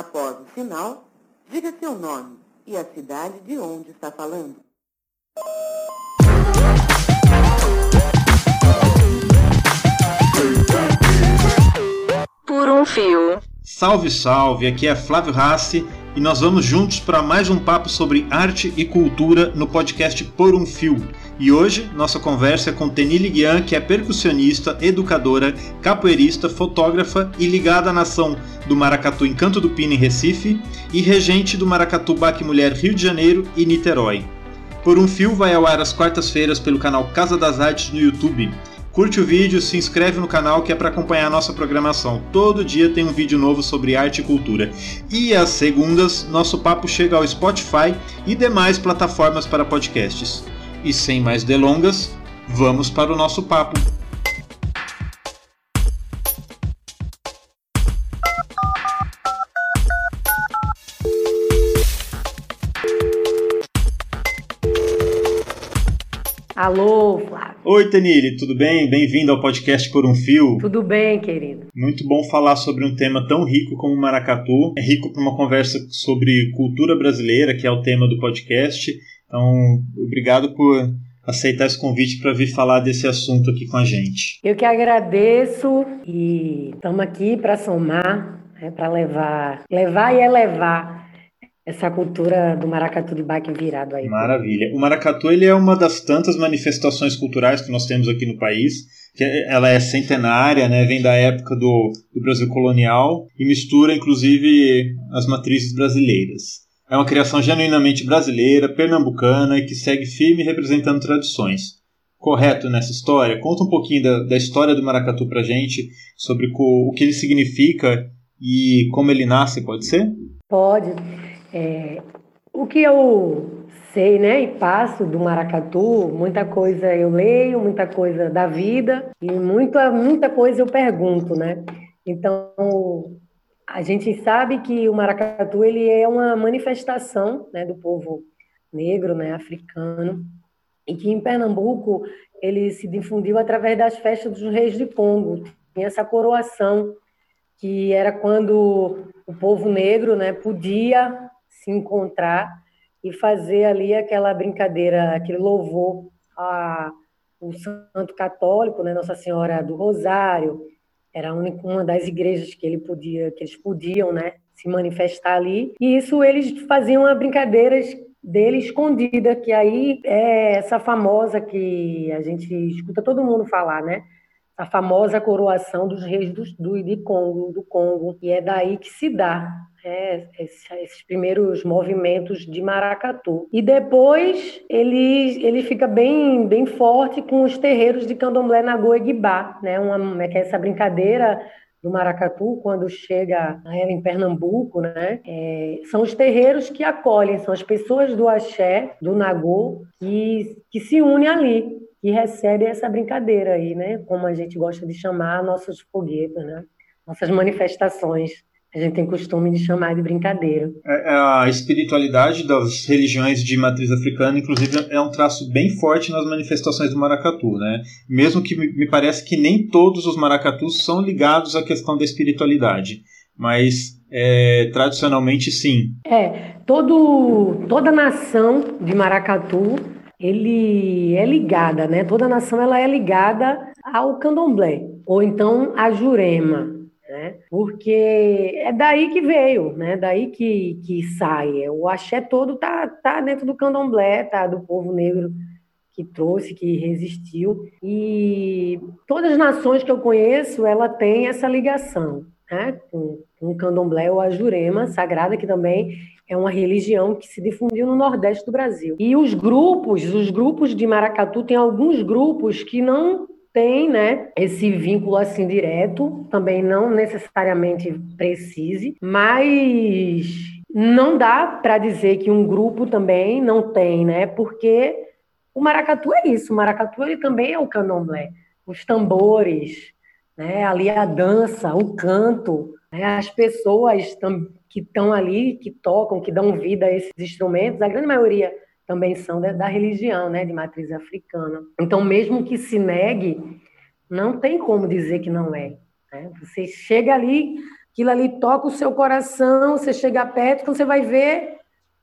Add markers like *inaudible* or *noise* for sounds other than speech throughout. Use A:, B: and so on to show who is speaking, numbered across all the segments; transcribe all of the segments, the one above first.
A: Após o sinal, diga seu nome e a cidade de onde está falando.
B: Por um fio.
C: Salve, salve! Aqui é Flávio Rassi e nós vamos juntos para mais um papo sobre arte e cultura no podcast Por um Fio. E hoje nossa conversa é com Tenille Guian, que é percussionista, educadora, capoeirista, fotógrafa e ligada à nação do Maracatu Encanto do Pino em Recife e regente do Maracatu Baque Mulher Rio de Janeiro e Niterói. Por um Fio vai ao ar às quartas-feiras pelo canal Casa das Artes no YouTube. Curte o vídeo, se inscreve no canal que é para acompanhar a nossa programação. Todo dia tem um vídeo novo sobre arte e cultura. E às segundas, nosso papo chega ao Spotify e demais plataformas para podcasts. E sem mais delongas, vamos para o nosso papo.
D: Alô, Flávio.
C: Oi, Tenille, tudo bem? Bem-vindo ao podcast Por um Fio.
D: Tudo bem, querido?
C: Muito bom falar sobre um tema tão rico como o maracatu. É rico para uma conversa sobre cultura brasileira, que é o tema do podcast. Então, obrigado por aceitar esse convite para vir falar desse assunto aqui com a gente.
D: Eu que agradeço e estamos aqui para somar, né, para levar, levar e elevar essa cultura do maracatu de baque virado aí.
C: Maravilha. O maracatu ele é uma das tantas manifestações culturais que nós temos aqui no país. Que ela é centenária, né? vem da época do, do Brasil colonial e mistura, inclusive, as matrizes brasileiras. É uma criação genuinamente brasileira, pernambucana e que segue firme representando tradições. Correto nessa história? Conta um pouquinho da, da história do maracatu pra gente, sobre o, o que ele significa e como ele nasce, pode ser?
D: Pode. É, o que eu sei, né, e passo do maracatu, muita coisa eu leio, muita coisa da vida e muita muita coisa eu pergunto, né? Então, a gente sabe que o maracatu ele é uma manifestação, né, do povo negro, né, africano, e que em Pernambuco ele se difundiu através das festas dos reis de Congo. Tem essa coroação que era quando o povo negro, né, podia se encontrar e fazer ali aquela brincadeira, aquele louvor a o santo católico, né, Nossa Senhora do Rosário, era uma das igrejas que ele podia, que eles podiam, né, se manifestar ali. E isso eles faziam uma brincadeira dele escondida, que aí é essa famosa que a gente escuta todo mundo falar, né? A famosa coroação dos reis do, do, Congo, do Congo, e é daí que se dá é, esses primeiros movimentos de maracatu. E depois ele, ele fica bem, bem forte com os terreiros de candomblé na Goeguibá, né? Uma, que é essa brincadeira do maracatu, quando chega ela em Pernambuco, né? É, são os terreiros que acolhem, são as pessoas do axé, do nagô, que, que se unem ali, que recebem essa brincadeira aí, né? Como a gente gosta de chamar nossos foguetes, né? Nossas manifestações a gente tem costume de chamar de brincadeira.
C: É, é, a espiritualidade das religiões de matriz africana, inclusive, é um traço bem forte nas manifestações do maracatu, né? Mesmo que me parece que nem todos os maracatus são ligados à questão da espiritualidade, mas é, tradicionalmente sim.
D: É, todo, toda nação de maracatu ele é ligada, né? Toda nação ela é ligada ao candomblé ou então a jurema? Porque é daí que veio, né? Daí que, que sai. O axé todo tá, tá dentro do candomblé, tá? Do povo negro que trouxe, que resistiu. E todas as nações que eu conheço, ela tem essa ligação, né? Com, com o candomblé ou a jurema sagrada, que também é uma religião que se difundiu no Nordeste do Brasil. E os grupos, os grupos de maracatu, tem alguns grupos que não tem, né, esse vínculo assim direto, também não necessariamente precise, mas não dá para dizer que um grupo também não tem, né? Porque o maracatu é isso, o maracatu ele também é o candomblé, os tambores, né? Ali a dança, o canto, né? as pessoas que estão ali, que tocam, que dão vida a esses instrumentos, a grande maioria também são da, religião, né, de matriz africana. Então, mesmo que se negue, não tem como dizer que não é. Né? Você chega ali aquilo ali toca o seu coração, você chega perto, você vai ver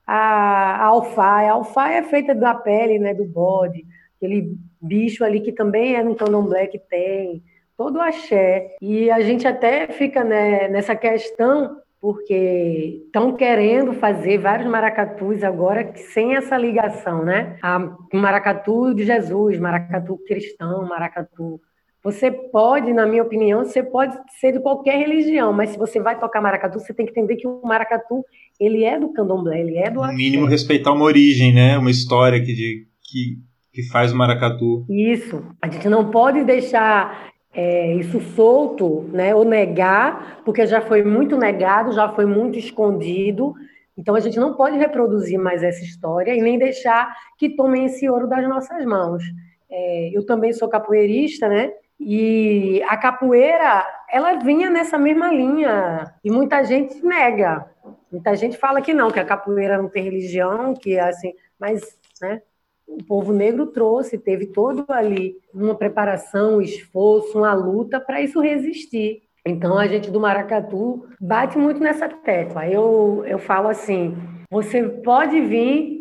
D: a, a alfaia. A alfaia é feita da pele, né, do bode, aquele bicho ali que também é no candomblé que tem, todo o axé. E a gente até fica né, nessa questão porque estão querendo fazer vários maracatus agora sem essa ligação, né? A maracatu de Jesus, maracatu cristão, maracatu você pode, na minha opinião, você pode ser de qualquer religião, mas se você vai tocar maracatu, você tem que entender que o maracatu, ele é do candomblé, ele é do
C: No mínimo respeitar uma origem, né? Uma história que, de, que, que faz o maracatu.
D: Isso. A gente não pode deixar é, isso solto, né? Ou negar, porque já foi muito negado, já foi muito escondido. Então a gente não pode reproduzir mais essa história e nem deixar que tomem esse ouro das nossas mãos. É, eu também sou capoeirista, né? E a capoeira, ela vinha nessa mesma linha. E muita gente nega. Muita gente fala que não, que a capoeira não tem religião, que é assim, mas, né? O povo negro trouxe, teve todo ali uma preparação, um esforço, uma luta para isso resistir. Então a gente do Maracatu bate muito nessa tecla. Eu, eu falo assim: você pode vir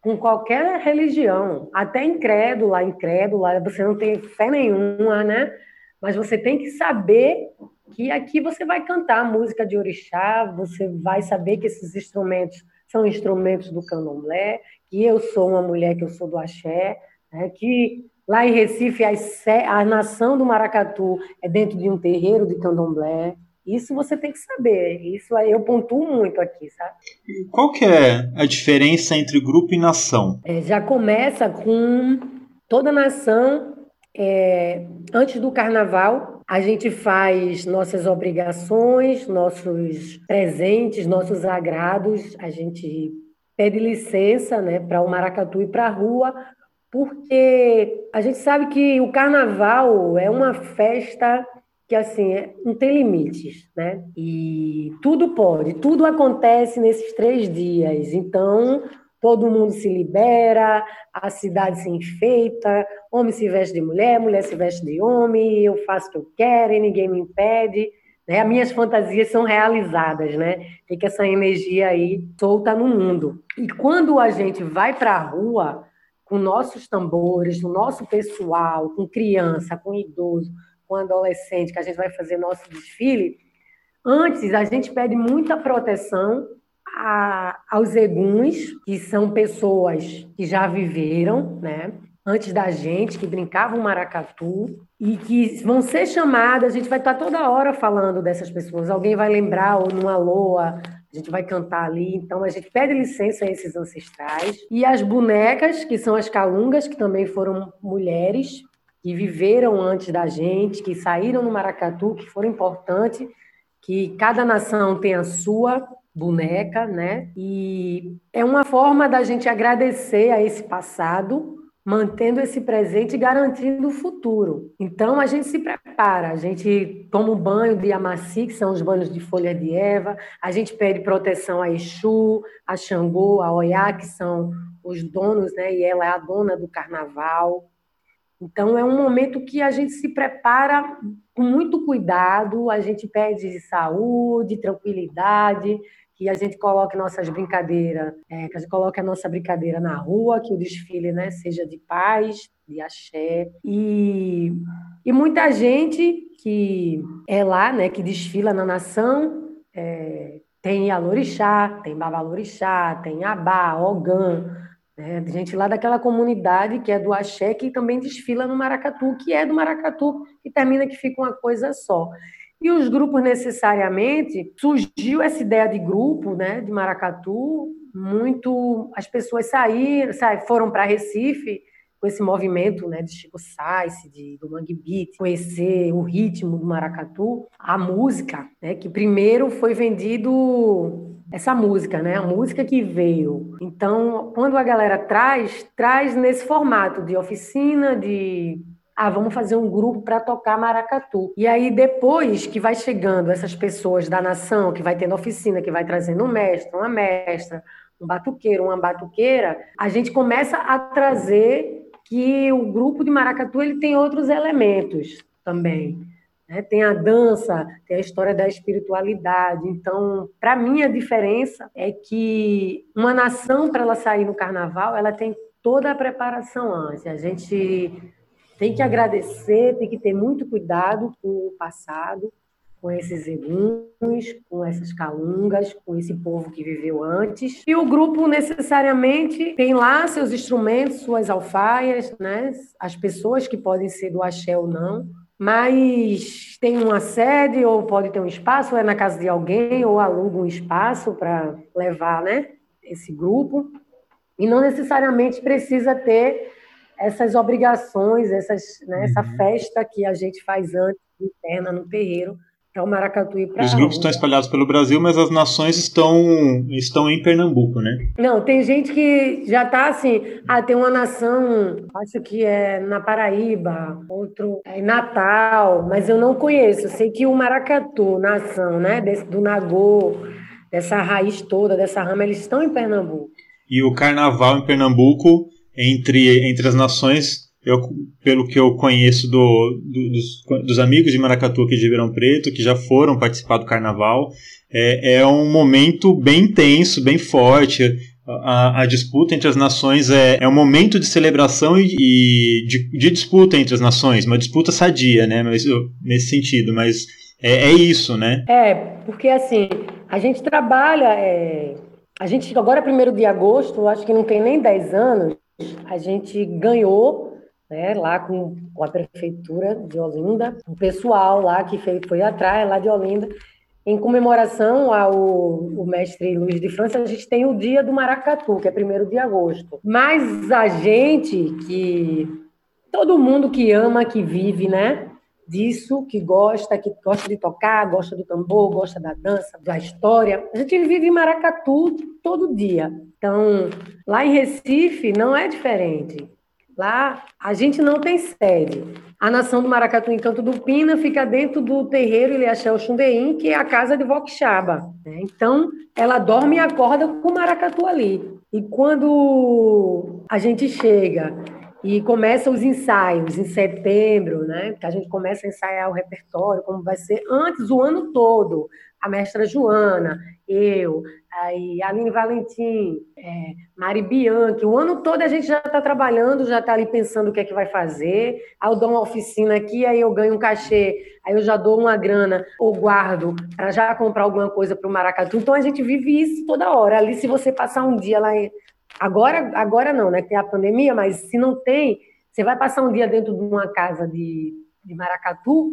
D: com qualquer religião, até incrédula, incrédula, você não tem fé nenhuma, né? Mas você tem que saber que aqui você vai cantar música de orixá, você vai saber que esses instrumentos são instrumentos do candomblé, que eu sou uma mulher que eu sou do axé, né? que lá em Recife a, a nação do maracatu é dentro de um terreiro de candomblé, isso você tem que saber. Isso eu pontuo muito aqui, sabe?
C: Qual que é a diferença entre grupo e nação?
D: É, já começa com toda nação. É, antes do carnaval, a gente faz nossas obrigações, nossos presentes, nossos agrados. A gente pede licença né, para o maracatu ir para a rua, porque a gente sabe que o carnaval é uma festa que assim é, não tem limites, né? E tudo pode, tudo acontece nesses três dias. Então todo mundo se libera, a cidade se enfeita, homem se veste de mulher, mulher se veste de homem, eu faço o que eu quero e ninguém me impede. Né? As minhas fantasias são realizadas, né? Fica essa energia aí solta no mundo. E quando a gente vai para a rua com nossos tambores, o nosso pessoal, com criança, com idoso, com adolescente, que a gente vai fazer nosso desfile, antes a gente pede muita proteção a, aos eguns, que são pessoas que já viveram, né? Antes da gente, que brincavam maracatu e que vão ser chamadas, a gente vai estar toda hora falando dessas pessoas. Alguém vai lembrar, ou numa loa, a gente vai cantar ali. Então, a gente pede licença a esses ancestrais. E as bonecas, que são as calungas, que também foram mulheres, que viveram antes da gente, que saíram no maracatu, que foram importantes, que cada nação tem a sua boneca, né? E é uma forma da gente agradecer a esse passado, mantendo esse presente e garantindo o futuro. Então a gente se prepara, a gente toma um banho de amaci, que são os banhos de folha de erva, a gente pede proteção a Exu, a Xangô, a Oiá, que são os donos, né? E ela é a dona do carnaval. Então, é um momento que a gente se prepara com muito cuidado, a gente pede saúde, tranquilidade, que a gente coloque nossas brincadeiras, é, que a gente coloque a nossa brincadeira na rua, que o desfile né, seja de paz, de axé. E, e muita gente que é lá, né, que desfila na nação, é, tem Alorixá, tem Babalorixá, tem Abá, Ogã, né? Gente lá daquela comunidade que é do Axé, que também desfila no Maracatu, que é do Maracatu, e termina que fica uma coisa só. E os grupos necessariamente surgiu essa ideia de grupo, né, de maracatu, muito as pessoas saíram, foram para Recife com esse movimento, né, de Chico Sainz, de do Mangue Beat, conhecer o ritmo do maracatu, a música, né, que primeiro foi vendido essa música, né? A música que veio. Então, quando a galera traz, traz nesse formato de oficina, de ah, vamos fazer um grupo para tocar maracatu. E aí depois que vai chegando essas pessoas da nação, que vai tendo oficina, que vai trazendo um mestre, uma mestra, um batuqueiro, uma batuqueira, a gente começa a trazer que o grupo de maracatu ele tem outros elementos também. né? tem a dança, tem a história da espiritualidade. Então, para mim, a diferença é que uma nação, para ela sair no carnaval, ela tem toda a preparação antes. A gente tem que agradecer, tem que ter muito cuidado com o passado, com esses eguns, com essas calungas, com esse povo que viveu antes. E o grupo necessariamente tem lá seus instrumentos, suas alfaias, né? as pessoas que podem ser do axé ou não, mas tem uma sede ou pode ter um espaço, ou é na casa de alguém, ou aluga um espaço para levar né, esse grupo. E não necessariamente precisa ter essas obrigações, essas, né, essa uhum. festa que a gente faz antes interna no terreiro, é o maracatu para
C: Os grupos estão espalhados pelo Brasil, mas as nações estão, estão em Pernambuco, né?
D: Não, tem gente que já está assim, ah, tem uma nação, acho que é na Paraíba, outro é em Natal, mas eu não conheço. Eu sei que o maracatu, nação, né, desse, do Nagô, dessa raiz toda, dessa rama, eles estão em Pernambuco.
C: E o carnaval em Pernambuco, entre, entre as nações, eu, pelo que eu conheço do, do, dos, dos, amigos de Maracatu aqui de Ribeirão Preto, que já foram participar do carnaval, é, é um momento bem intenso, bem forte. A, a, disputa entre as nações é, é um momento de celebração e, e de, de, disputa entre as nações, uma disputa sadia, né? Mas, nesse sentido, mas é, é, isso, né?
D: É, porque assim, a gente trabalha. É, a gente, agora, primeiro de agosto, acho que não tem nem 10 anos, a gente ganhou né, lá com, com, a prefeitura de Olinda, o pessoal lá que foi, foi atrás, lá de Olinda, em comemoração ao mestre Luiz de França, a gente tem o dia do Maracatu, que é 1 de agosto. Mas a gente que. Todo mundo que ama, que vive, né? Disso, que gosta, que gosta de tocar, gosta do tambor, gosta da dança, da história. A gente vive Maracatu todo dia. Então, lá em Recife não é diferente. Lá a gente não tem sede. A nação do Maracatu Encanto do Pina fica dentro do terreiro Ilhaxel Xundeim, que é a casa de Voxaba. Né? Então, ela dorme e acorda com o maracatu ali. E quando a gente chega e começa os ensaios em setembro, né? Que a gente começa a ensaiar o repertório, como vai ser antes o ano todo. A mestra Joana, eu, aí Aline Valentim, é, Mari Bianchi, o ano todo a gente já está trabalhando, já está ali pensando o que é que vai fazer. Aí eu dou uma oficina aqui, aí eu ganho um cachê, aí eu já dou uma grana ou guardo para já comprar alguma coisa para o Maracatu. Então a gente vive isso toda hora. Ali, se você passar um dia lá. Agora, agora não, né? Tem a pandemia, mas se não tem, você vai passar um dia dentro de uma casa de, de Maracatu,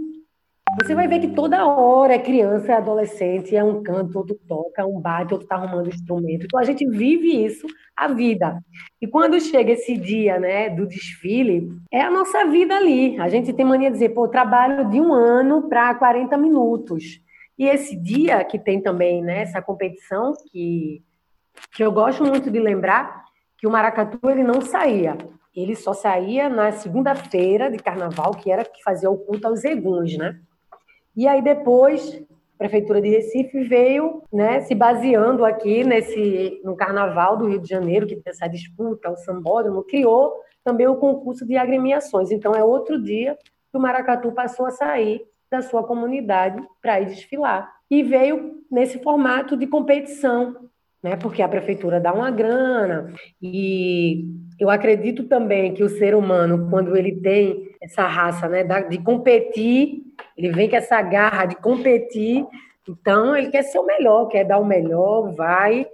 D: você vai ver que toda hora é criança, é adolescente, é um canto, outro toca, um bate, outro está arrumando instrumento. Então a gente vive isso a vida. E quando chega esse dia, né, do desfile, é a nossa vida ali. A gente tem mania de dizer, pô, trabalho de um ano para 40 minutos. E esse dia que tem também, né, essa competição que que eu gosto muito de lembrar que o maracatu ele não saía. Ele só saía na segunda-feira de carnaval, que era que fazia o culto aos eguns, né? E aí depois a prefeitura de Recife veio, né, se baseando aqui nesse no Carnaval do Rio de Janeiro, que tem essa disputa, o sambódromo, criou também o concurso de agremiações. Então é outro dia que o maracatu passou a sair da sua comunidade para ir desfilar. E veio nesse formato de competição, né? Porque a prefeitura dá uma grana e eu acredito também que o ser humano, quando ele tem essa raça, né, de competir, ele vem com essa garra de competir, então ele quer ser o melhor, quer dar o melhor, vai,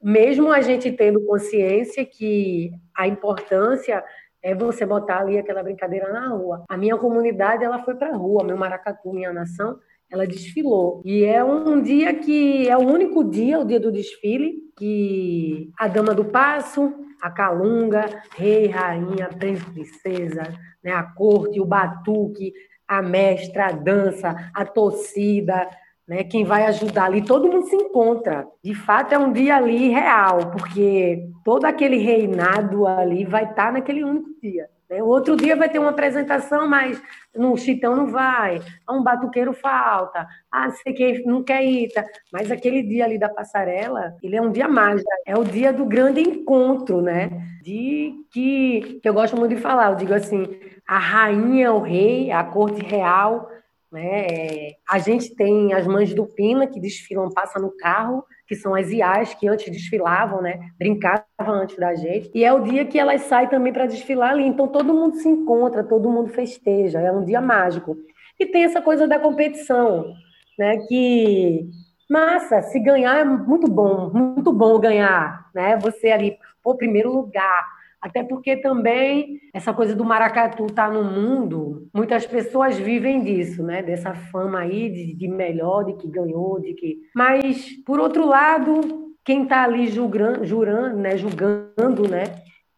D: mesmo a gente tendo consciência que a importância é você botar ali aquela brincadeira na rua. A minha comunidade, ela foi para a rua, meu maracatu, minha nação, ela desfilou. E é um dia que é o único dia, o dia do desfile, que a dama do passo, a calunga, rei, rainha, princesa, né, a corte, o batuque, a mestra, a dança, a torcida, né, quem vai ajudar ali, todo mundo se encontra. De fato, é um dia ali real, porque todo aquele reinado ali vai estar naquele único dia. Né? O outro dia vai ter uma apresentação, mas no chitão não vai, um batuqueiro falta, ah, sei que não quer ir, tá? mas aquele dia ali da passarela, ele é um dia mágico, é o dia do grande encontro, né? De que, que eu gosto muito de falar, eu digo assim, a rainha, o rei, a corte real, Né? A gente tem as mães do Pina, que desfilam, passam no carro, que são as IAs que antes desfilavam, né? brincavam antes da gente. E é o dia que elas saem também para desfilar ali. Então todo mundo se encontra, todo mundo festeja, é um dia mágico. E tem essa coisa da competição, né? que massa, se ganhar é muito bom, muito bom ganhar, né? Você ali, pô, primeiro lugar, até porque também essa coisa do maracatu tá no mundo, muitas pessoas vivem disso, né? Dessa fama aí de, de melhor, de que ganhou, de que. Mas, por outro lado, quem está ali julgando, jurando, né? julgando, né?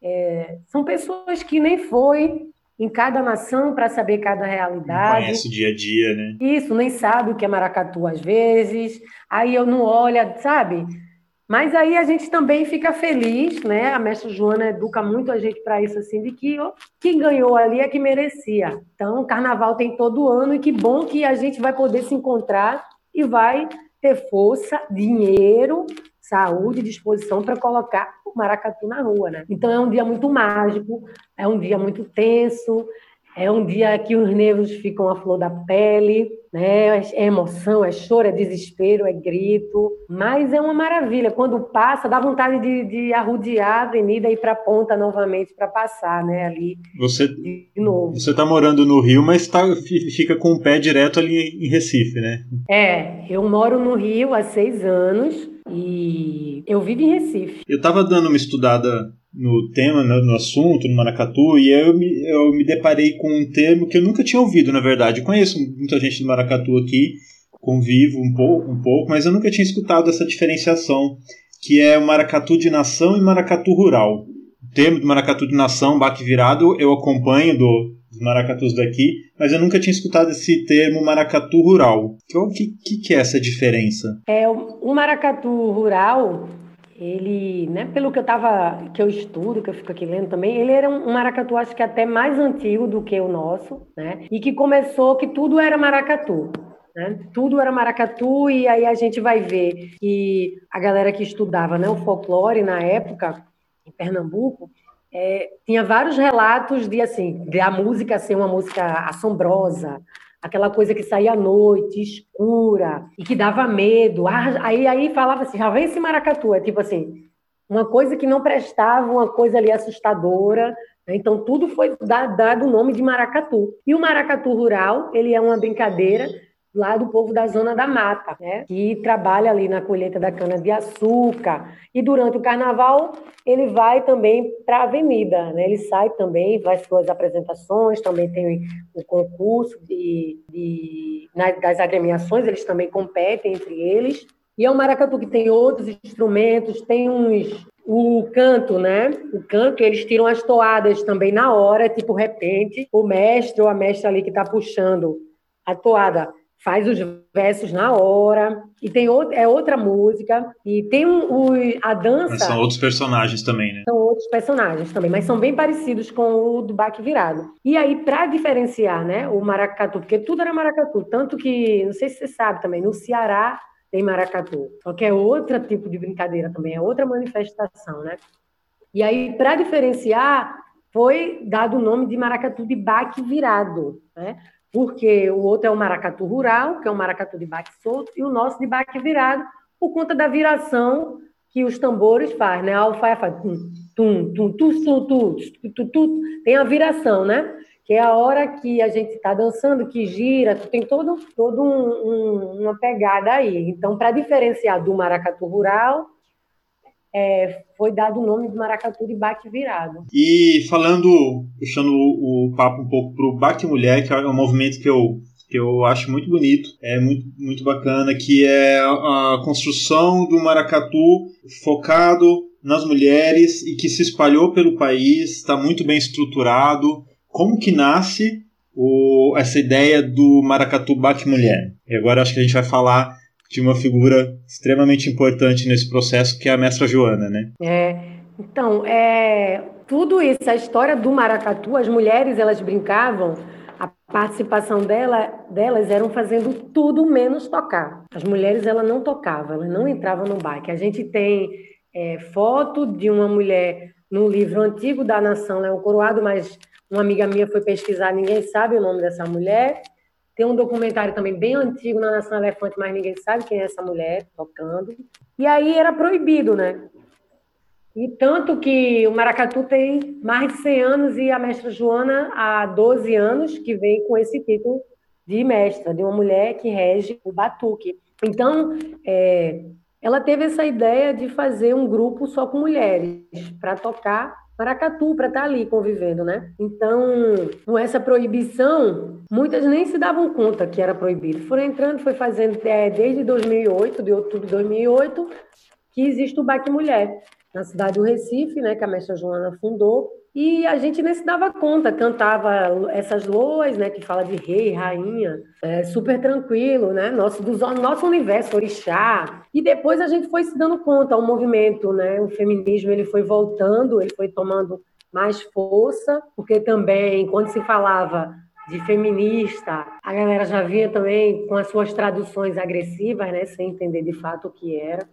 D: É, são pessoas que nem foi em cada nação para saber cada realidade. Não
C: conhece o dia a dia, né?
D: Isso, nem sabe o que é maracatu às vezes. Aí eu não olho, sabe? Mas aí a gente também fica feliz, né? A mestra Joana educa muito a gente para isso, assim, de que ó, quem ganhou ali é que merecia. Então, o carnaval tem todo ano e que bom que a gente vai poder se encontrar e vai ter força, dinheiro, saúde, disposição para colocar o maracatu na rua, né? Então é um dia muito mágico, é um dia muito tenso, é um dia que os nervos ficam à flor da pele, né? É emoção, é choro, é desespero, é grito. Mas é uma maravilha. Quando passa, dá vontade de, de arrudear a avenida e ir para a ponta novamente para passar, né? Ali
C: você, de novo. Você está morando no Rio, mas tá, fica com o pé direto ali em Recife, né?
D: É, eu moro no Rio há seis anos e eu vivo em Recife.
C: Eu estava dando uma estudada no tema, no, no, assunto, no maracatu, e eu me, eu me deparei com um termo que eu nunca tinha ouvido, na verdade. Eu conheço muita gente do maracatu aqui, convivo um pouco, um pouco, mas eu nunca tinha escutado essa diferenciação, que é o maracatu de nação e maracatu rural. O termo do maracatu de nação, baque virado, eu acompanho do, dos maracatus daqui, mas eu nunca tinha escutado esse termo maracatu rural. O que, que, que é essa diferença?
D: É, o maracatu rural ele, né, pelo que eu tava, que eu estudo, que eu fico aqui lendo também, ele era um maracatu acho que até mais antigo do que o nosso, né? E que começou que tudo era maracatu. Né? Tudo era maracatu e aí a gente vai ver que a galera que estudava né, o folclore na época em Pernambuco é, tinha vários relatos de assim, de a música ser uma música assombrosa, aquela coisa que saía à noite, escura, e que dava medo. Ah, aí, aí falava assim, já vem esse maracatu, é tipo assim, uma coisa que não prestava, uma coisa ali assustadora. Né? Então, tudo foi dado o nome de maracatu. E o maracatu rural, ele é uma brincadeira lá do povo da zona da mata, né? que trabalha ali na colheita da cana-de-açúcar. E durante o carnaval, ele vai também para a avenida, né? ele sai também, faz suas apresentações, também tem o concurso de, de, das agremiações, eles também competem entre eles. E é um maracatu que tem outros instrumentos, tem uns o canto, né? O canto, eles tiram as toadas também na hora, tipo repente, o mestre ou a mestra ali que está puxando a toada faz os versos na hora e tem outra, é outra música e tem um, o, a dança mas
C: são outros personagens também né?
D: São outros personagens também mas são bem parecidos com o do baque virado. E aí para diferenciar né o maracatu porque tudo era maracatu tanto que não sei se você sabe também no Ceará tem maracatu só que é outro tipo de brincadeira também é outra manifestação né? E aí para diferenciar foi dado o nome de maracatu de baque virado né porque o outro é o maracatu rural, que é um maracatu de baque solto, e o nosso de baque virado, por conta da viração que os tambores fazem, né? A alfaia faz tum, tum, tum, tum, tum, tum, tum, tum, tem a viração, né? Que é a hora que a gente está dançando, que gira, tem todo, todo um, um, uma pegada aí. Então, para diferenciar do maracatu rural, é, foi dado o nome de maracatu de baque virado.
C: E falando, puxando o, papo um pouco para o baque mulher, que é um movimento que eu que eu acho muito bonito, é muito, muito bacana, que é a construção do maracatu focado nas mulheres e que se espalhou pelo país, está muito bem estruturado. Como que nasce o, essa ideia do maracatu baque mulher? E agora acho que a gente vai falar de uma figura extremamente importante nesse processo, que é a mestra Joana, né?
D: É, então, é, tudo isso, a história do maracatu, as mulheres, elas brincavam, a participação dela, delas eram fazendo tudo menos tocar. As mulheres, ela não tocava, ela não entrava no baile. A gente tem é, foto de uma mulher no livro antigo da Nação Leão Coroado, mas uma amiga minha foi pesquisar, ninguém sabe o nome dessa mulher, Tem um documentário também bem antigo na Nação Elefante, mas ninguém sabe quem é essa mulher tocando. E aí era proibido, né? E tanto que o maracatu tem mais de 100 anos e a mestra Joana há 12 anos que vem com esse título de mestra, de uma mulher que rege o batuque. Então, é, ela teve essa ideia de fazer um grupo só com mulheres para tocar maracatu, para estar tá ali convivendo, né? Então, com essa proibição, muitas nem se davam conta que era proibido. Foram entrando, foi fazendo é, desde 2008, de outubro de 2008, que existe o Baque Mulher na cidade do Recife, né, que a mestra Joana fundou, e a gente nem se dava conta, cantava essas loas, né, que fala de rei, rainha, é, super tranquilo, né, nosso, do nosso universo, orixá. E depois a gente foi se dando conta, o movimento, né, o feminismo, ele foi voltando, ele foi tomando mais força, porque também, quando se falava de feminista, a galera já vinha também com as suas traduções agressivas, né, sem entender de fato o que era.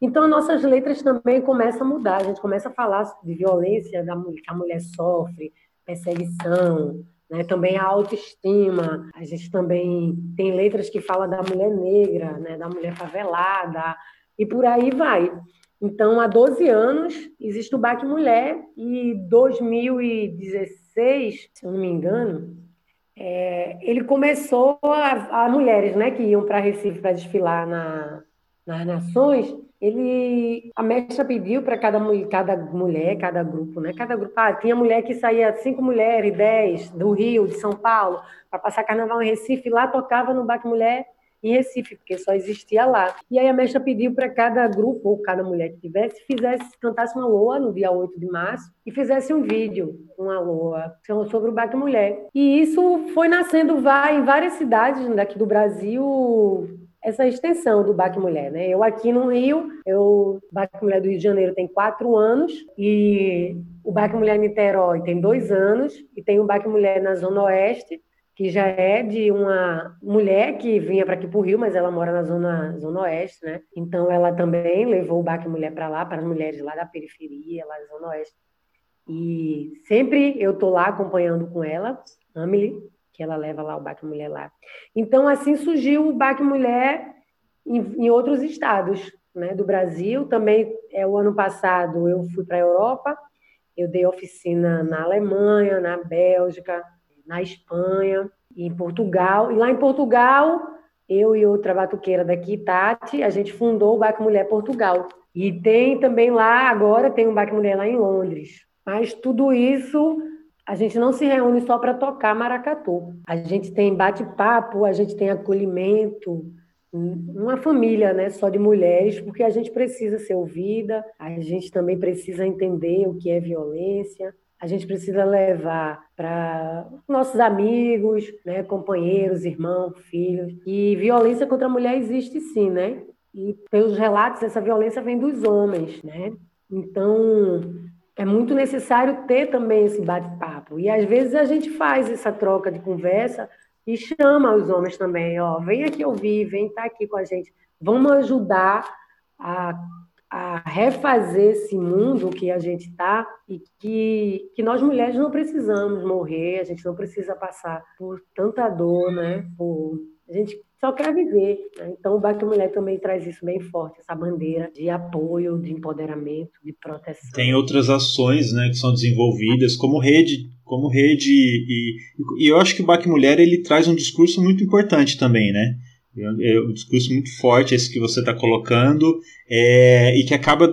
D: Então, nossas letras também começam a mudar, a gente começa a falar de violência que a mulher sofre, perseguição, né? também a autoestima. A gente também tem letras que falam da mulher negra, né? da mulher favelada, e por aí vai. Então, há 12 anos existe o BAC Mulher, e 2016, se eu não me engano, é, ele começou a, a mulheres né, que iam para Recife para desfilar na, nas nações ele a mestra pediu para cada, cada mulher, cada grupo, né? Cada grupo, ah, tinha mulher que saía cinco mulheres, dez do Rio, de São Paulo, para passar carnaval em Recife, lá tocava no Baque Mulher em Recife, porque só existia lá. E aí a mestra pediu para cada grupo ou cada mulher que tivesse fizesse cantasse uma loa no dia 8 de março e fizesse um vídeo, uma loa sobre o Baque Mulher. E isso foi nascendo vai em várias cidades daqui do Brasil, essa extensão do Baque Mulher, né? Eu aqui no Rio, eu, Baque Mulher do Rio de Janeiro tem quatro anos e o Baque Mulher Niterói tem dois anos e tem o Baque Mulher na Zona Oeste, que já é de uma mulher que vinha para aqui para o Rio, mas ela mora na Zona, zona Oeste, né? Então ela também levou o Baque Mulher para lá, para as mulheres lá da periferia, lá da Zona Oeste. E sempre eu tô lá acompanhando com ela, Amelie, que ela leva lá o Baque Mulher lá. Então, assim surgiu o Baque Mulher em, em outros estados né, do Brasil. Também, é, o ano passado, eu fui para a Europa, eu dei oficina na Alemanha, na Bélgica, na Espanha, em Portugal. E lá em Portugal, eu e outra batuqueira daqui, Tati, a gente fundou o Baque Mulher Portugal. E tem também lá, agora tem um Baque Mulher lá em Londres. Mas tudo isso a gente não se reúne só para tocar maracatu. A gente tem bate-papo, a gente tem acolhimento, uma família, né, só de mulheres, porque a gente precisa ser ouvida, a gente também precisa entender o que é violência, a gente precisa levar para nossos amigos, né, companheiros, irmãos, filhos. E violência contra a mulher existe sim, né? E pelos relatos, essa violência vem dos homens, né? Então, é muito necessário ter também esse bate-papo. E às vezes a gente faz essa troca de conversa e chama os homens também, ó, vem aqui ouvir, vem estar aqui com a gente, vamos ajudar a, a refazer esse mundo que a gente está e que, que nós mulheres não precisamos morrer, a gente não precisa passar por tanta dor, né? Por, a gente só quer viver. Né? Então, o Baque Mulher também traz isso bem forte, essa bandeira de apoio, de empoderamento, de proteção.
C: Tem outras ações né, que são desenvolvidas como rede, como rede e, e eu acho que o Baque Mulher ele traz um discurso muito importante também, né? É um discurso muito forte esse que você está colocando é, e que acaba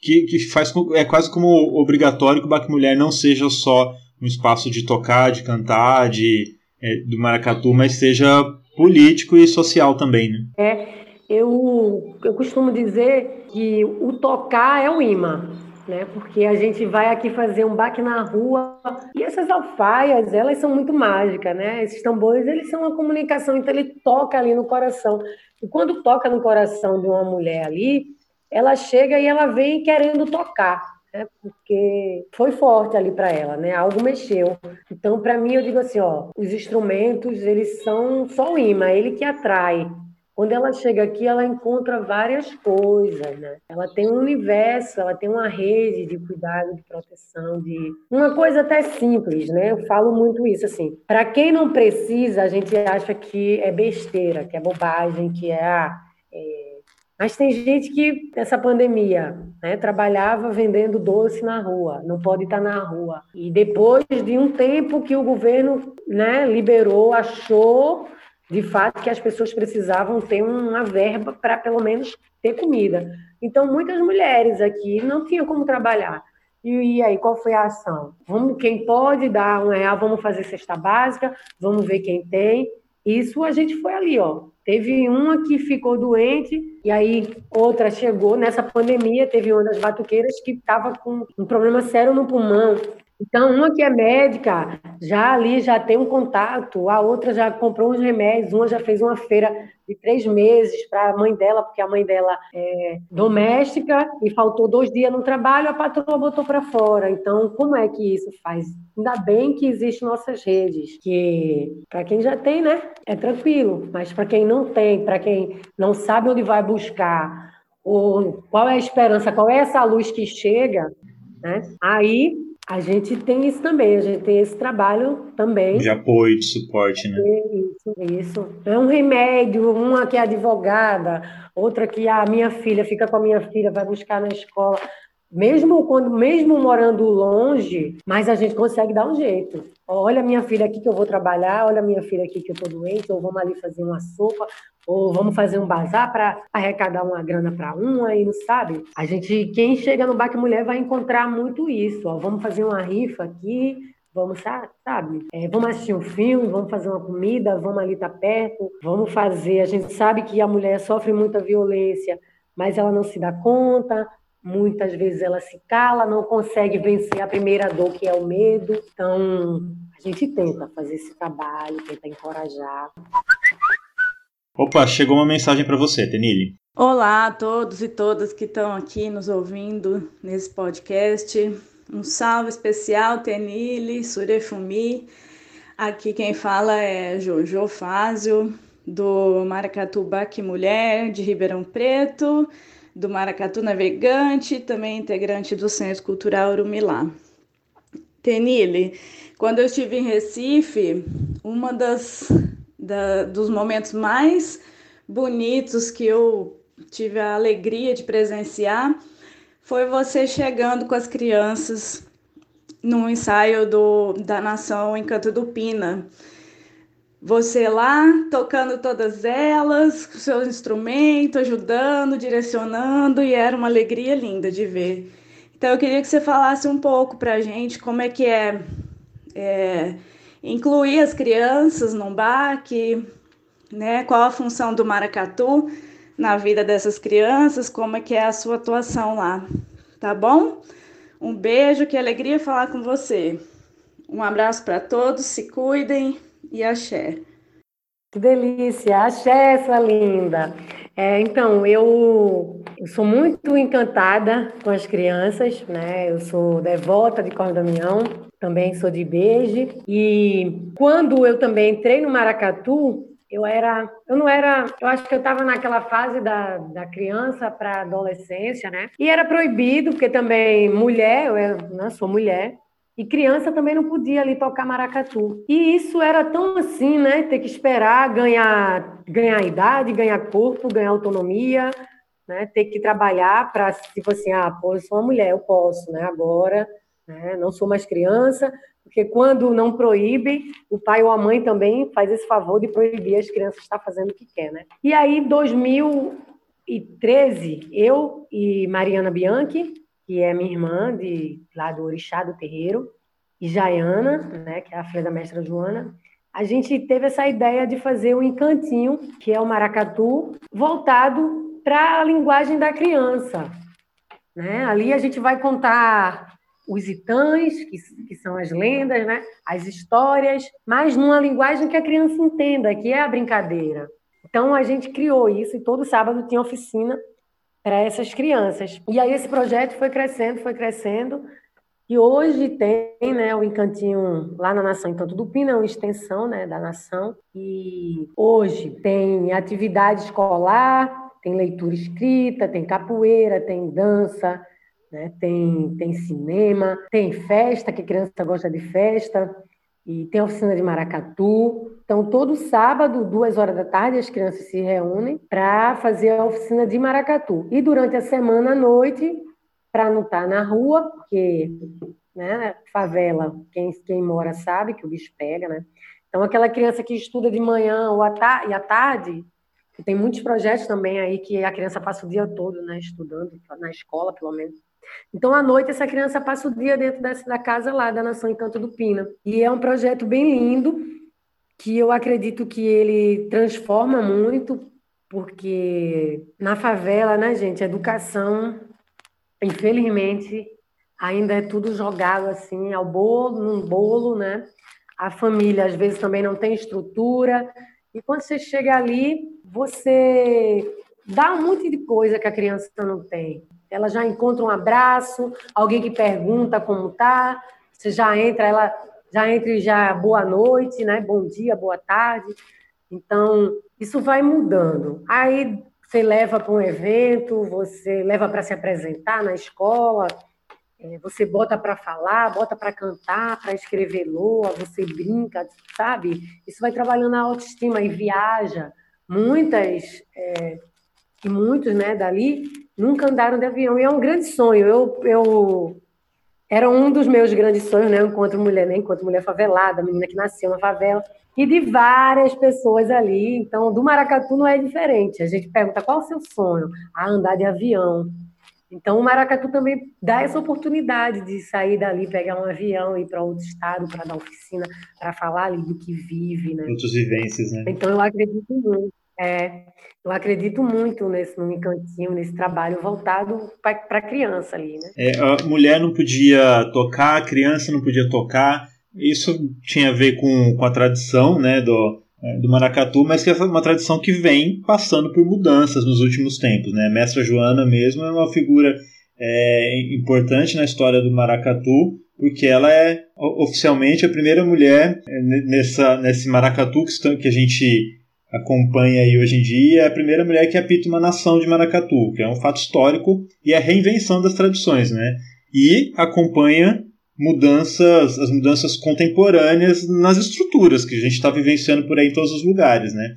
C: que, que faz é quase como obrigatório que o Baque Mulher não seja só um espaço de tocar, de cantar, de é, do maracatu, mas seja político e social também, né?
D: É, eu, eu costumo dizer que o tocar é o imã, né? Porque a gente vai aqui fazer um baque na rua e essas alfaias, elas são muito mágicas, né? Esses tambores, eles são uma comunicação, então ele toca ali no coração. E quando toca no coração de uma mulher ali, ela chega e ela vem querendo tocar né? porque foi forte ali para ela, né? Algo mexeu. Então, para mim, eu digo assim, ó, os instrumentos eles são só o imã, ele que atrai. quando ela chega aqui, ela encontra várias coisas, né? Ela tem um universo, ela tem uma rede de cuidado, de proteção, de uma coisa até simples, né? Eu falo muito isso assim. Para quem não precisa, a gente acha que é besteira, que é bobagem, que é, ah, é... mas tem gente que essa pandemia, né, trabalhava vendendo doce na rua, não pode estar na rua. E depois de um tempo que o governo, né, liberou, achou de fato que as pessoas precisavam ter uma verba para pelo menos ter comida. Então muitas mulheres aqui não tinham como trabalhar. E, e, aí, qual foi a ação? Vamos, quem pode dar um real, vamos fazer cesta básica, vamos ver quem tem. Isso a gente foi ali, ó. Teve uma que ficou doente, e aí outra chegou nessa pandemia. Teve uma das batuqueiras que estava com um problema sério no pulmão. Então, uma que é médica, já ali já tem um contato, a outra já comprou uns remédios, uma já fez uma feira de três meses para a mãe dela, porque a mãe dela é doméstica e faltou dois dias no trabalho, a patroa botou para fora. Então, como é que isso faz? Ainda bem que existem nossas redes, que para quem já tem, né, é tranquilo, mas para quem não tem, para quem não sabe onde vai buscar, ou qual é a esperança, qual é essa luz que chega, né? Aí a gente tem isso também, a gente tem esse trabalho também.
C: De apoio, de suporte, né?
D: Isso, isso. É um remédio, uma que é advogada, outra que a minha filha fica com a minha filha, vai buscar na escola mesmo quando mesmo morando longe, mas a gente consegue dar um jeito. Olha minha filha aqui que eu vou trabalhar, olha minha filha aqui que eu estou doente, ou vamos ali fazer uma sopa, ou vamos fazer um bazar para arrecadar uma grana para um, aí não sabe? A gente, quem chega no Baque Mulher vai encontrar muito isso. Ó, vamos fazer uma rifa aqui, vamos, sabe? É, vamos assistir um filme, vamos fazer uma comida, vamos ali estar tá perto, vamos fazer. A gente sabe que a mulher sofre muita violência, mas ela não se dá conta, Muitas vezes ela se cala, não consegue vencer a primeira dor, que é o medo. Então, a gente tenta fazer esse trabalho, tenta encorajar.
C: Opa, chegou uma mensagem para você, Tenille.
B: Olá a todos e todas que estão aqui nos ouvindo nesse podcast. Um salve especial, Tenille, Surefumi. Aqui quem fala é Jojo Fázio, do Maracatu Baque Mulher, de Ribeirão Preto do Maracatu Navegante, também integrante do Centro Cultural Urumilá. Tenile, quando eu estive em Recife, uma das da, dos momentos mais bonitos que eu tive a alegria de presenciar foi você chegando com as crianças no ensaio do, da Nação Encanto do Pina você lá tocando todas elas, com seus instrumentos, ajudando, direcionando, e era uma alegria linda de ver. Então eu queria que você falasse um pouco para a gente como é que é, é, incluir as crianças num baque, né? Qual a função do maracatu na vida dessas crianças, como é que é a sua atuação lá, tá bom? Um beijo, que alegria falar com você. Um abraço para todos, se cuidem e axé.
D: Que delícia, axé, sua linda. É, então, eu, eu, sou muito encantada com as crianças, né? Eu sou devota de Cordamião, também sou de Beije. E quando eu também entrei no Maracatu, eu era, eu não era, eu acho que eu estava naquela fase da, da criança para adolescência, né? E era proibido, porque também mulher, eu era, né, sou mulher, e criança também não podia ali tocar maracatu. E isso era tão assim, né? Ter que esperar ganhar, ganhar idade, ganhar corpo, ganhar autonomia, né? Ter que trabalhar para, tipo assim, ah, pô, eu sou uma mulher, eu posso, né? Agora, né? não sou mais criança, porque quando não proíbe, o pai ou a mãe também faz esse favor de proibir as crianças estar fazendo o que quer, né? E aí, em 2013, eu e Mariana Bianchi, que é minha irmã, de, lá do Orixá do Terreiro, e Jaiana, né, que é a filha da mestra Joana, a gente teve essa ideia de fazer um encantinho, que é o maracatu, voltado para a linguagem da criança. Né? Ali a gente vai contar os itãs, que, que são as lendas, né? as histórias, mas numa linguagem que a criança entenda, que é a brincadeira. Então a gente criou isso e todo sábado tinha oficina para essas crianças. E aí esse projeto foi crescendo, foi crescendo, E hoje tem né, o Encantinho lá na Nação Encanto do Pina, é uma extensão né, da Nação. E hoje tem atividade escolar, tem leitura escrita, tem capoeira, tem dança, né, tem, tem cinema, tem festa, que criança gosta de festa, e tem oficina de maracatu. Então, todo sábado, duas horas da tarde, as crianças se reúnem para fazer a oficina de maracatu. E durante a semana à noite, para não estar tá na rua, porque né, favela, quem, quem mora sabe que o bicho pega, né? Então, aquela criança que estuda de manhã ou à e à tarde, tem muitos projetos também aí que a criança passa o dia todo né, estudando, na escola, pelo menos. Então, à noite, essa criança passa o dia dentro dessa, da casa lá da Nação Encanto do Pina. E é um projeto bem lindo, que eu acredito que ele transforma muito, porque na favela, né, gente, educação infelizmente, ainda é tudo jogado assim ao bolo, num bolo, né? A família às vezes também não tem estrutura. E quando você chega ali, você dá um monte de coisa que a criança não tem. Ela já encontra um abraço, alguém que pergunta como tá, você já entra, ela já entra e já boa noite, né? Bom dia, boa tarde. Então, isso vai mudando. Aí você leva para um evento, você leva para se apresentar na escola, é, você bota para falar, bota para cantar, para escrever loa, você brinca, sabe? Isso vai trabalhando a autoestima e viaja. Muitas é, e muitos, né, dali nunca andaram de avião e é um grande sonho. Eu, eu era um dos meus grandes sonhos, né, enquanto mulher, né, enquanto mulher favelada, menina que nasceu na favela e de várias pessoas ali. Então, do Maracatu não é diferente. A gente pergunta qual é o seu sonho? A andar de avião. Então, o Maracatu também dá essa oportunidade de sair dali, pegar um avião, ir para outro estado, para dar oficina, para falar ali do que vive, né?
C: Outras vivências, né?
D: Então, eu acredito muito. É, eu acredito muito nesse no encantinho, nesse trabalho voltado para a criança ali, né?
C: É, a mulher não podia tocar, a criança não podia tocar, isso tinha a ver com, com a tradição né, do, é, do maracatu, mas que é uma tradição que vem passando por mudanças nos últimos tempos. Né? A mestra Joana mesmo é uma figura é, importante na história do maracatu, porque ela é oficialmente a primeira mulher é, nessa, nesse maracatu que, que a gente acompanha aí hoje em dia, é a primeira mulher que apita uma nação de maracatu, que é um fato histórico e é a reinvenção das tradições, né? E acompanha mudanças, as mudanças contemporâneas nas estruturas que a gente está vivenciando por aí em todos os lugares, né?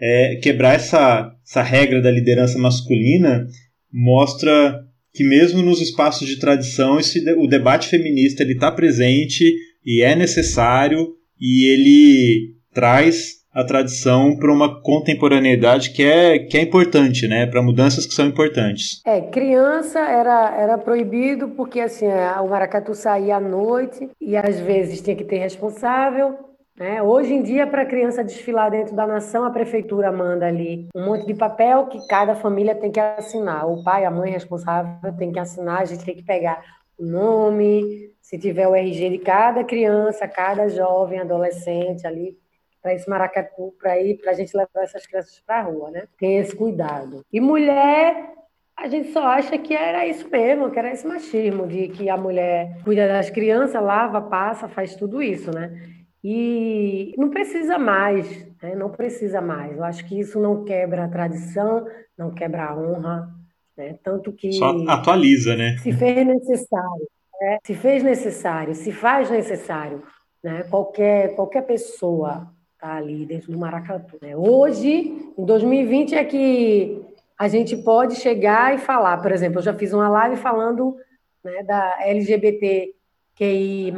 C: É, quebrar essa, essa regra da liderança masculina mostra que mesmo nos espaços de tradição esse, o debate feminista ele está presente e é necessário e ele traz a tradição para uma contemporaneidade que é, que é importante, né? Para mudanças que são importantes.
D: É, criança era, era proibido porque assim, é, o maracatu saía à noite e às vezes tinha que ter responsável. Né? Hoje em dia, para a criança desfilar dentro da nação, a prefeitura manda ali um monte de papel que cada família tem que assinar. O pai, a mãe responsável tem que assinar, a gente tem que pegar o nome, se tiver o RG de cada criança, cada jovem, adolescente ali, para esse maracatu, para ir, para a gente levar essas crianças para a rua, né? Tem esse cuidado. E mulher, a gente só acha que era isso mesmo, que era esse machismo, de que a mulher cuida das crianças, lava, passa, faz tudo isso, né? E não precisa mais, né? não precisa mais. Eu acho que isso não quebra a tradição, não quebra a honra, né? Tanto que.
C: Só atualiza, né?
D: Se fez necessário, né? se fez necessário, se faz necessário. Né? Qualquer, qualquer pessoa tá ali dentro do maracatu. Né? Hoje, em 2020, é que a gente pode chegar e falar. Por exemplo, eu já fiz uma live falando né, da LGBTQI+,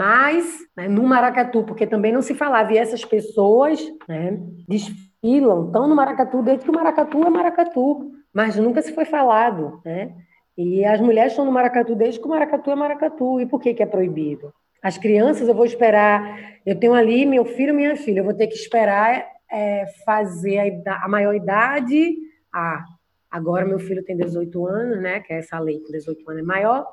D: né, no maracatu, porque também não se falava. E essas pessoas né, desfilam, estão no maracatu desde que o maracatu é maracatu, mas nunca se foi falado. Né? E as mulheres estão no maracatu desde que o maracatu é maracatu. E por que, que é proibido? As crianças, eu vou esperar. Eu tenho ali meu filho e minha filha. Eu vou ter que esperar é, fazer a, a, maior idade. Ah, agora meu filho tem 18 anos, né? Que é essa lei com 18 anos é maior.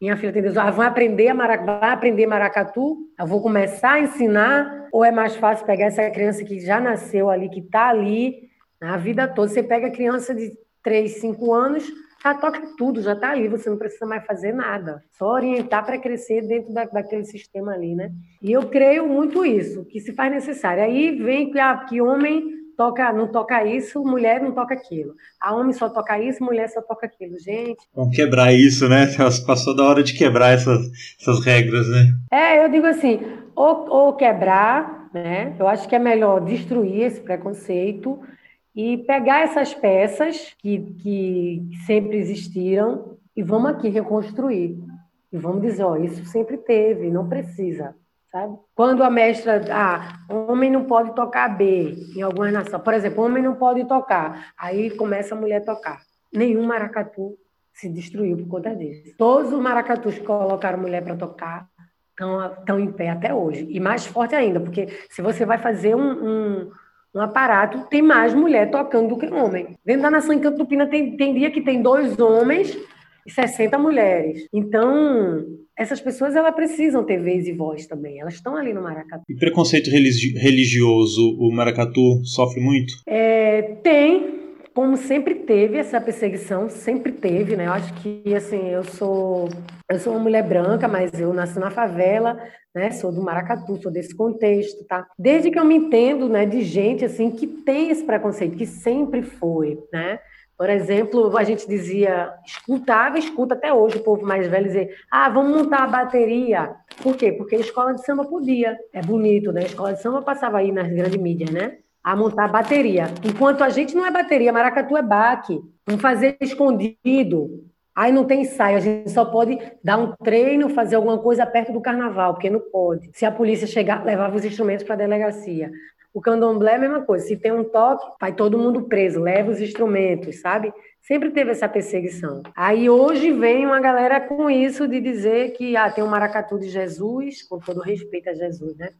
D: Minha filha tem 18 anos. Ah, vai aprender, vai aprender maracatu? Eu vou começar a ensinar? Ou é mais fácil pegar essa criança que já nasceu ali, que está ali a vida toda? Você pega a criança de 3, 5 anos, já toca tudo, já está ali, você não precisa mais fazer nada, só orientar para crescer dentro da, daquele sistema ali, né? E eu creio muito isso, que se faz necessário. Aí vem que, ah, que homem toca, não toca isso, mulher não toca aquilo. A homem só toca isso, mulher só toca aquilo. Gente.
C: Vamos quebrar isso, né? *laughs* Passou da hora de quebrar essas, essas regras, né?
D: É, eu digo assim, ou, ou quebrar, né? Eu acho que é melhor destruir esse preconceito e pegar essas peças que, que sempre existiram e vamos aqui reconstruir. E vamos dizer, ó, isso sempre teve, não precisa sabe? Quando a mestra, ah, homem não pode tocar B em alguma nação, por exemplo, homem não pode tocar, aí começa a mulher tocar. Nenhum maracatu se destruiu por conta disso. Todos os maracatus que colocaram mulher para tocar estão em pé até hoje. E mais forte ainda, porque se você vai fazer um, um, um aparato, tem mais mulher tocando do que homem. Dentro da nação Encanto do Pina tem, tem dia que tem dois homens e 60 mulheres. Então, essas pessoas elas precisam ter vez e voz também. Elas estão ali no maracatu.
C: E preconceito religioso, o maracatu sofre muito?
D: É, tem, como sempre teve essa perseguição, sempre teve, né? Eu acho que assim, eu sou eu sou uma mulher branca, mas eu nasci na favela, né? Sou do Maracatu, sou desse contexto, tá? Desde que eu me entendo, né, de gente assim que tem esse preconceito, que sempre foi, né? Por exemplo, a gente dizia, escutava, escuta até hoje o povo mais velho dizer, ah, vamos montar a bateria. Por quê? Porque a escola de samba podia. É bonito, né? A escola de samba passava aí nas grandes mídias, né? A montar a bateria. Enquanto a gente não é bateria, maracatu é baque. Vamos fazer escondido. Aí não tem ensaio, a gente só pode dar um treino, fazer alguma coisa perto do carnaval, porque não pode. Se a polícia chegar, levava os instrumentos para a delegacia. O candomblé é a mesma coisa. Se tem um toque, vai todo mundo preso, leva os instrumentos, sabe? Sempre teve essa perseguição. Aí hoje vem uma galera com isso de dizer que ah, tem um maracatu de Jesus, com todo respeito a Jesus, né?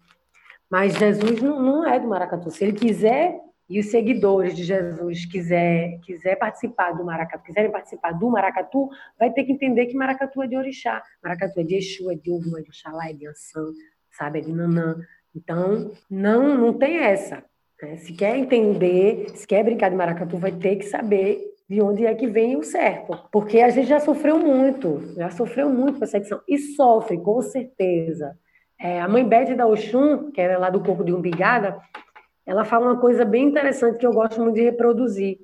D: Mas Jesus não, não é do maracatu. Se ele quiser e os seguidores de Jesus quiser, quiser participar do maracatu, quiserem participar do maracatu, vai ter que entender que maracatu é de orixá, maracatu é de Exu, é de Ogum, é de Oxalá, é de Ansan, sabe, é de Nanã. Então, não, não tem essa. Né? Se quer entender, se quer brincar de maracatu, vai ter que saber de onde é que vem o certo. Porque a gente já sofreu muito, já sofreu muito perseguição. E sofre, com certeza. É, a mãe Beth da Oxum, que é lá do corpo de Umbigada, ela fala uma coisa bem interessante que eu gosto muito de reproduzir.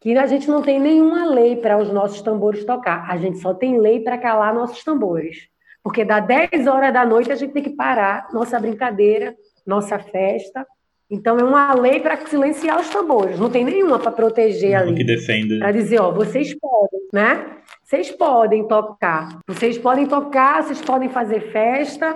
D: Que a gente não tem nenhuma lei para os nossos tambores tocar. A gente só tem lei para calar nossos tambores. Porque dá 10 horas da noite a gente tem que parar nossa brincadeira, nossa festa. Então é uma lei para silenciar os tambores. Não tem nenhuma para proteger
C: Não
D: ali.
C: que defenda.
D: Para dizer, ó, vocês podem, né? Vocês podem tocar. Vocês podem tocar, vocês podem fazer festa.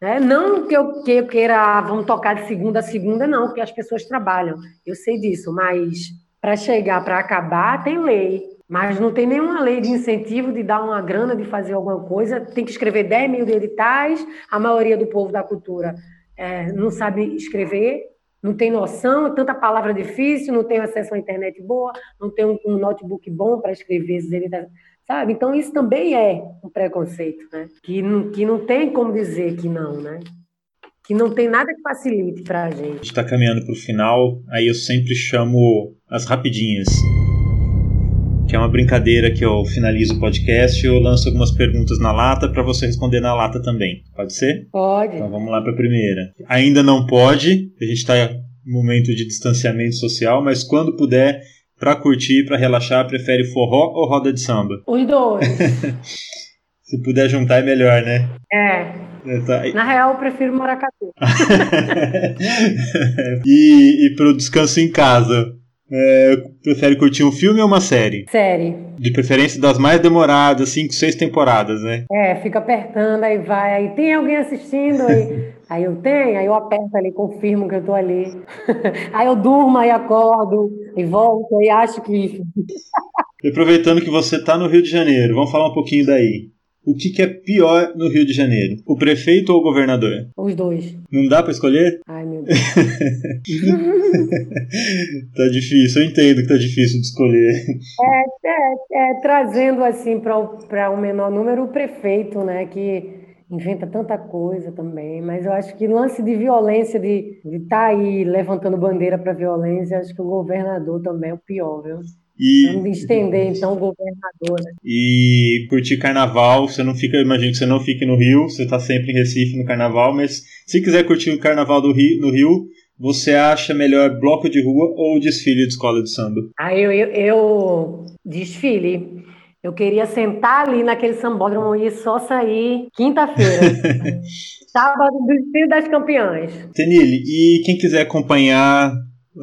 D: Né? Não que eu, que eu queira, vamos tocar de segunda a segunda, não, porque as pessoas trabalham. Eu sei disso, mas para chegar, para acabar, tem lei. Mas não tem nenhuma lei de incentivo de dar uma grana, de fazer alguma coisa. Tem que escrever 10 mil editais. A maioria do povo da cultura é, não sabe escrever, não tem noção, tanta palavra difícil, não tem acesso à internet boa, não tem um, um notebook bom para escrever esses editais. Sabe? Então, isso também é um preconceito, né? Que não, que não tem como dizer que não, né? Que não tem nada que facilite para a gente.
C: está caminhando para o final, aí eu sempre chamo as rapidinhas que é uma brincadeira que eu finalizo o podcast e eu lanço algumas perguntas na lata para você responder na lata também. Pode ser?
D: Pode.
C: Então vamos lá para a primeira. Ainda não pode, a gente está em momento de distanciamento social, mas quando puder, para curtir, para relaxar, prefere forró ou roda de samba?
D: Os dois. *laughs*
C: Se puder juntar é melhor, né?
D: É. é tá. Na real, eu prefiro maracatu. *laughs*
C: e, e para o descanso em casa, é, prefere curtir um filme ou uma série?
D: Série.
C: De preferência das mais demoradas, 5, 6 temporadas, né?
D: É, fica apertando, aí vai, aí tem alguém assistindo, aí, aí eu tenho, aí eu aperto ali, confirmo que eu tô ali. *laughs* aí eu durmo, aí acordo, e volto, aí acho que.
C: Aproveitando que você tá no Rio de Janeiro, vamos falar um pouquinho daí. O que, que, é pior no Rio de Janeiro? O prefeito ou o governador?
D: Os dois.
C: Não dá para escolher?
D: Ai, meu *laughs* Deus.
C: tá difícil, eu entendo que tá difícil de escolher.
D: É, é, é trazendo assim para um menor número o prefeito, né, que inventa tanta coisa também, mas eu acho que lance de violência, de estar tá aí levantando bandeira para violência, acho que o governador também é o pior, viu? E, Vamos estender então o governador. Né?
C: E curtir carnaval, você não fica, imagino que você não fique no Rio, você está sempre em Recife no carnaval, mas se quiser curtir o carnaval do Rio, no Rio, você acha melhor bloco de rua ou desfile de escola de samba?
D: Ah, eu, eu, eu desfile. Eu queria sentar ali naquele sambódromo e só sair quinta-feira. *laughs* Sábado do desfile das campeãs.
C: Tenille, e quem quiser acompanhar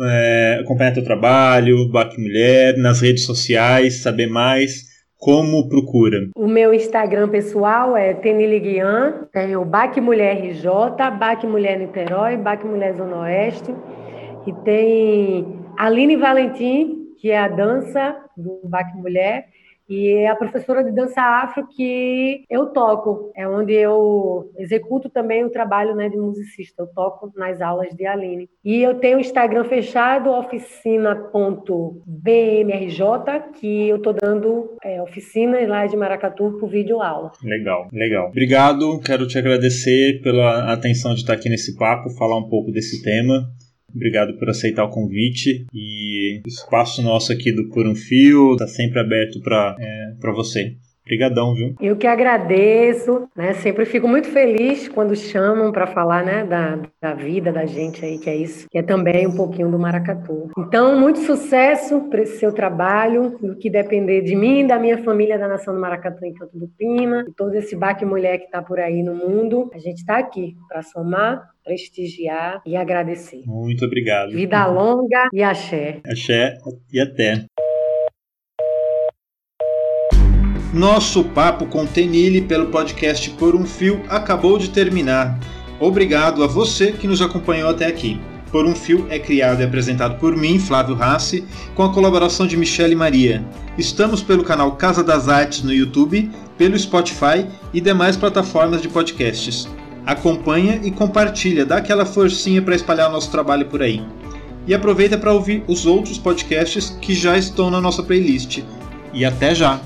C: é, acompanhar teu trabalho, Baque Mulher, nas redes sociais, saber mais, como procura?
D: O meu Instagram pessoal é Tenille Guian, tem o Baque Mulher RJ, Baque Mulher Niterói, Baque Mulher Zona Oeste, e tem Aline Valentim, que é a dança do Baque Mulher, e é a professora de dança afro que eu toco, é onde eu executo também o trabalho né, de musicista, eu toco nas aulas de Aline. E eu tenho o Instagram fechado, oficina.bmrj, que eu estou dando é, oficinas lá de Maracatu por vídeo aula.
C: Legal, legal. Obrigado, quero te agradecer pela atenção de estar aqui nesse papo, falar um pouco desse tema. Obrigado por aceitar o convite e o espaço nosso aqui do Por um Fio está sempre aberto para é, você. Obrigadão, viu?
D: Eu que agradeço, né? Sempre fico muito feliz quando chamam para falar, né, da, da vida da gente aí, que é isso, que é também um pouquinho do maracatu. Então, muito sucesso para esse seu trabalho, o que depender de mim, da minha família da Nação do Maracatu em Canto do Pina, e todo esse baque mulher que está por aí no mundo. A gente está aqui para somar prestigiar e agradecer.
C: Muito obrigado.
D: Vida longa e axé.
C: Axé e até. Nosso papo com Tenille pelo podcast Por um Fio acabou de terminar. Obrigado a você que nos acompanhou até aqui. Por um Fio é criado e apresentado por mim, Flávio Rassi, com a colaboração de Michele Maria. Estamos pelo canal Casa das Artes no YouTube, pelo Spotify e demais plataformas de podcasts acompanha e compartilha, dá aquela forcinha para espalhar nosso trabalho por aí. E aproveita para ouvir os outros podcasts que já estão na nossa playlist. E até já!